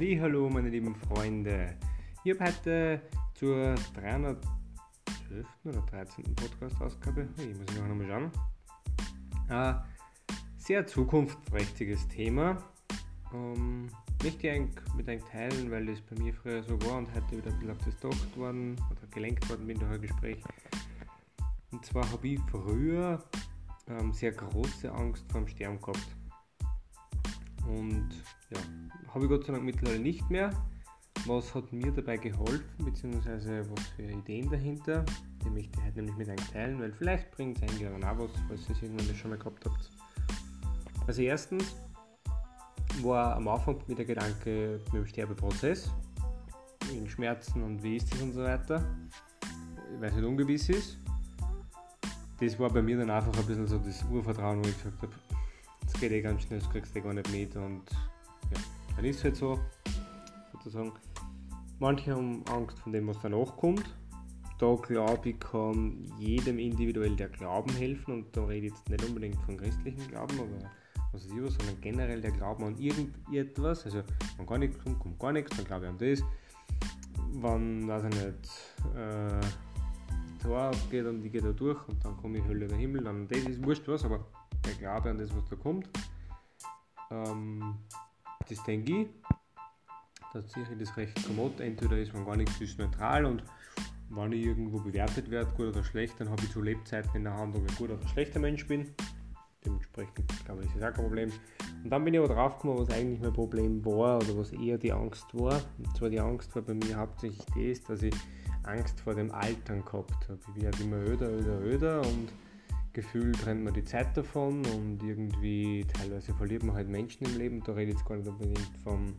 Hallo, meine lieben Freunde. Ich habe heute zur 312. oder 13. Podcast-Ausgabe, ich muss noch einmal schauen, ein sehr zukunftsträchtiges Thema. Ähm, möchte ich mit euch teilen, weil das bei mir früher so war und heute wieder ein bisschen auf das gedacht worden oder gelenkt worden bin durch ein Gespräch. Und zwar habe ich früher ähm, sehr große Angst vor dem Sterben gehabt. Und ja, habe ich Gott sei Dank mittlerweile nicht mehr. Was hat mir dabei geholfen, beziehungsweise was für Ideen dahinter? Die möchte ich heute nämlich mit euch teilen, weil vielleicht bringt es einen auch was, falls ihr es irgendwann schon mal gehabt habt. Also erstens war am Anfang mit der Gedanke mit dem Sterbeprozess, wegen Schmerzen und wie ist es und so weiter, weil es nicht ungewiss ist. Das war bei mir dann einfach ein bisschen so das Urvertrauen, wo ich gesagt habe, geht eh ganz schnell, das kriegst du eh gar nicht mit und ja, dann ist es halt so, sozusagen. Manche haben Angst von dem, was danach kommt. Da glaube ich, kann jedem individuell der Glauben helfen und da rede ich jetzt nicht unbedingt von christlichen Glauben oder was ich was, sondern generell der Glauben an irgendetwas. Also, wenn gar nichts kommt, kommt gar nichts, dann glaube ich an das. Wenn, weiß ich nicht, äh, Tor aufgeht und ich gehe da durch und dann komme ich Hölle oder Himmel, dann das ist wurscht was, aber der Glaube an das, was da kommt. Ähm, das denke ich. Da ziehe ich das recht kommod. Entweder ist man gar nichts ist neutral und wenn ich irgendwo bewertet werde, gut oder schlecht, dann habe ich zu Lebzeiten in der Hand, ob ich guter oder schlechter Mensch bin. Dementsprechend glaube ich, ist das auch kein Problem. Und dann bin ich aber drauf gekommen, was eigentlich mein Problem war oder was eher die Angst war. Und zwar die Angst war bei mir hauptsächlich das, dass ich Angst vor dem Altern gehabt habe. Ich werde immer öder, öder, öder und gefühlt rennt man die Zeit davon und irgendwie teilweise verliert man halt Menschen im Leben. Da rede ich jetzt gar nicht unbedingt vom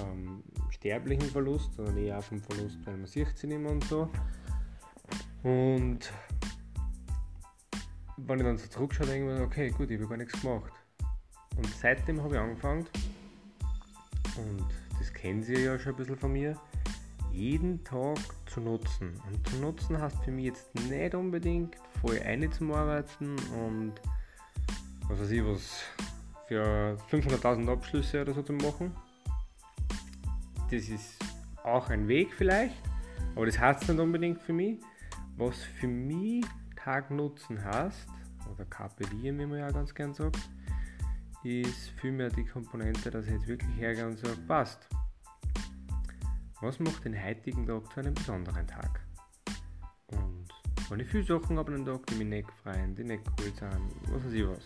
ähm, sterblichen Verlust, sondern eher vom Verlust, weil man sieht sie mehr und so. Und wenn ich dann so zurückschaue, denke ich mir, okay, gut, ich habe gar nichts gemacht. Und seitdem habe ich angefangen, und das kennen Sie ja schon ein bisschen von mir, jeden Tag zu nutzen. Und zu nutzen heißt für mich jetzt nicht unbedingt voll eine zum Arbeiten und was weiß ich was für 500.000 Abschlüsse oder so zu machen. Das ist auch ein Weg vielleicht, aber das heißt nicht unbedingt für mich. Was für mich Tag nutzen heißt, oder Diem, wie man ja ganz gern sagt, ist vielmehr die Komponente, dass ich jetzt wirklich hergehe und sage, passt was macht den heutigen Tag zu einem besonderen Tag? Und wenn ich viele Sachen habe an den Tag, die mich nicht freuen, die nicht cool sind, was weiß ich was,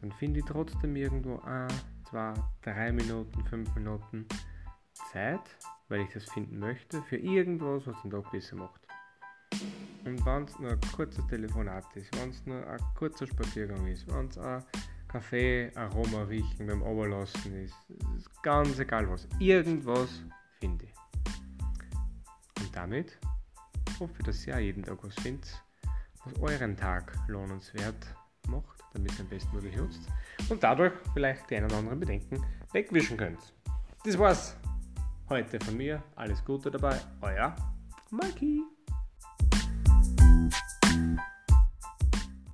dann finde ich trotzdem irgendwo 1, 2, 3 Minuten, 5 Minuten Zeit, weil ich das finden möchte, für irgendwas, was den Tag besser macht. Und wenn es nur ein kurzes Telefonat ist, wenn es nur ein kurzer Spaziergang ist, wenn es ein Kaffee-Aroma riechen beim Oberlassen ist, ist ganz egal was, irgendwas finde. Und damit hoffe ich, dass ihr auch jeden Tag was findet, was euren Tag lohnenswert macht, damit ihr am besten möglich nutzt und dadurch vielleicht die ein oder anderen Bedenken wegwischen könnt. Das war's heute von mir. Alles Gute dabei. Euer Mikey.